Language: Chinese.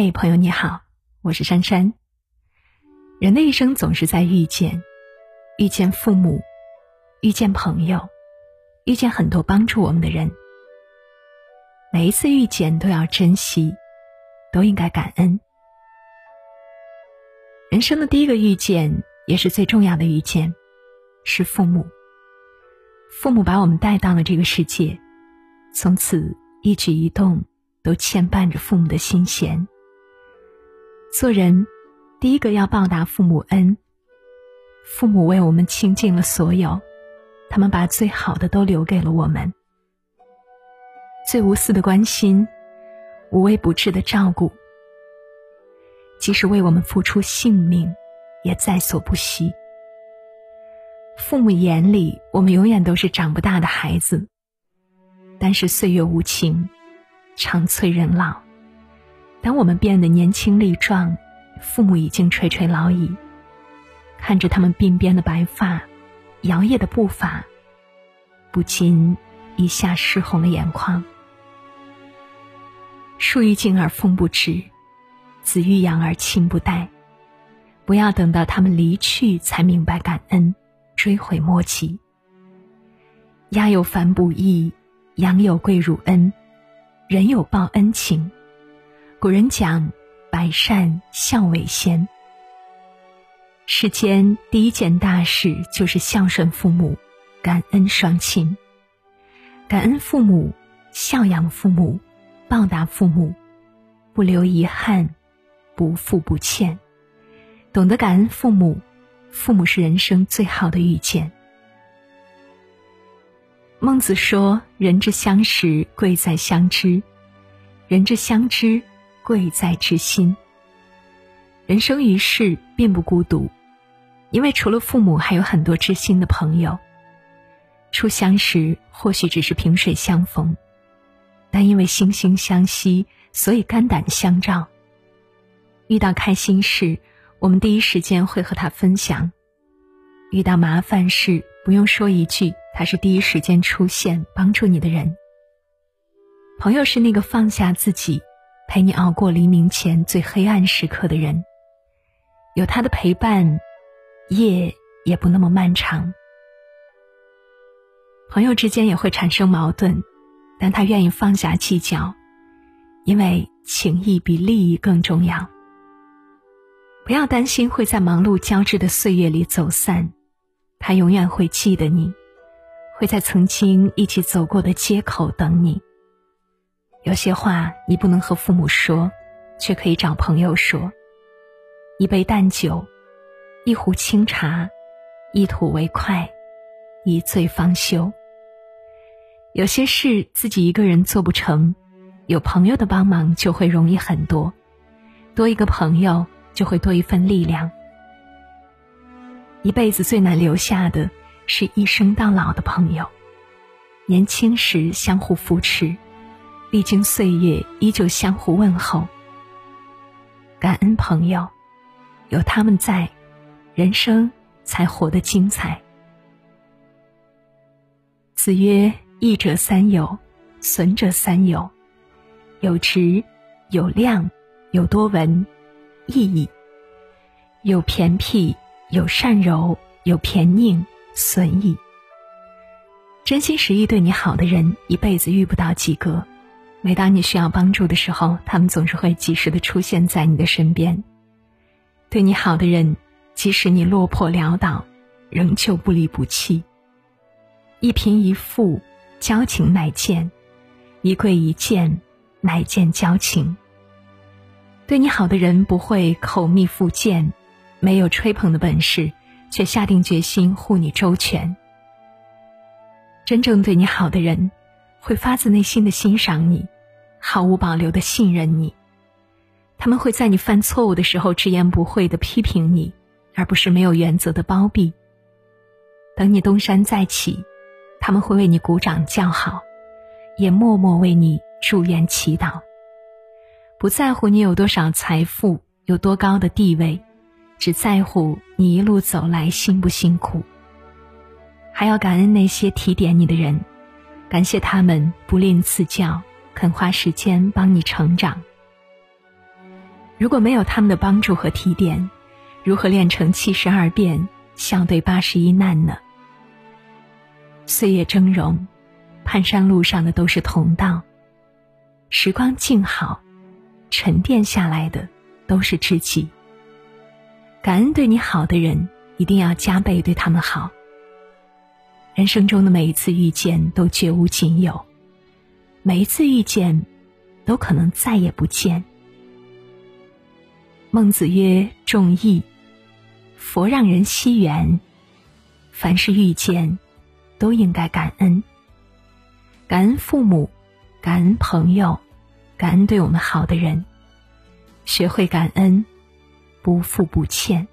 嘿，朋友你好，我是珊珊。人的一生总是在遇见，遇见父母，遇见朋友，遇见很多帮助我们的人。每一次遇见都要珍惜，都应该感恩。人生的第一个遇见，也是最重要的遇见，是父母。父母把我们带到了这个世界，从此一举一动都牵绊着父母的心弦。做人，第一个要报答父母恩。父母为我们倾尽了所有，他们把最好的都留给了我们，最无私的关心，无微不至的照顾，即使为我们付出性命，也在所不惜。父母眼里，我们永远都是长不大的孩子。但是岁月无情，长催人老。当我们变得年轻力壮，父母已经垂垂老矣。看着他们鬓边的白发，摇曳的步伐，不禁一下湿红了眼眶。树欲静而风不止，子欲养而亲不待。不要等到他们离去才明白感恩，追悔莫及。家有繁不易，养有跪乳恩，人有报恩情。古人讲：“百善孝为先。”世间第一件大事就是孝顺父母，感恩双亲。感恩父母，孝养父母，报答父母，不留遗憾，不负不欠。懂得感恩父母，父母是人生最好的遇见。孟子说：“人之相识，贵在相知；人之相知。”贵在知心。人生于世并不孤独，因为除了父母，还有很多知心的朋友。初相识或许只是萍水相逢，但因为惺惺相惜，所以肝胆相照。遇到开心事，我们第一时间会和他分享；遇到麻烦事，不用说一句，他是第一时间出现帮助你的人。朋友是那个放下自己。陪你熬过黎明前最黑暗时刻的人，有他的陪伴，夜也不那么漫长。朋友之间也会产生矛盾，但他愿意放下计较，因为情谊比利益更重要。不要担心会在忙碌交织的岁月里走散，他永远会记得你，会在曾经一起走过的街口等你。有些话你不能和父母说，却可以找朋友说。一杯淡酒，一壶清茶，一吐为快，一醉方休。有些事自己一个人做不成，有朋友的帮忙就会容易很多。多一个朋友，就会多一份力量。一辈子最难留下的，是一生到老的朋友。年轻时相互扶持。历经岁月，依旧相互问候。感恩朋友，有他们在，人生才活得精彩。子曰：“益者三友，损者三友。有直，有量，有多闻，益矣；有偏僻，有善柔，有偏佞，损矣。”真心实意对你好的人，一辈子遇不到几个。每当你需要帮助的时候，他们总是会及时的出现在你的身边。对你好的人，即使你落魄潦倒，仍旧不离不弃。一贫一富，交情乃见；一贵一贱，乃见交情。对你好的人不会口蜜腹剑，没有吹捧的本事，却下定决心护你周全。真正对你好的人。会发自内心的欣赏你，毫无保留的信任你。他们会在你犯错误的时候直言不讳的批评你，而不是没有原则的包庇。等你东山再起，他们会为你鼓掌叫好，也默默为你祝愿祈祷。不在乎你有多少财富，有多高的地位，只在乎你一路走来辛不辛苦。还要感恩那些提点你的人。感谢他们不吝赐教，肯花时间帮你成长。如果没有他们的帮助和提点，如何练成七十二变笑对八十一难呢？岁月峥嵘，蹒跚路上的都是同道。时光静好，沉淀下来的都是知己。感恩对你好的人，一定要加倍对他们好。人生中的每一次遇见都绝无仅有，每一次遇见，都可能再也不见。孟子曰：“重义，佛让人惜缘。凡是遇见，都应该感恩。感恩父母，感恩朋友，感恩对我们好的人。学会感恩，不负不欠。”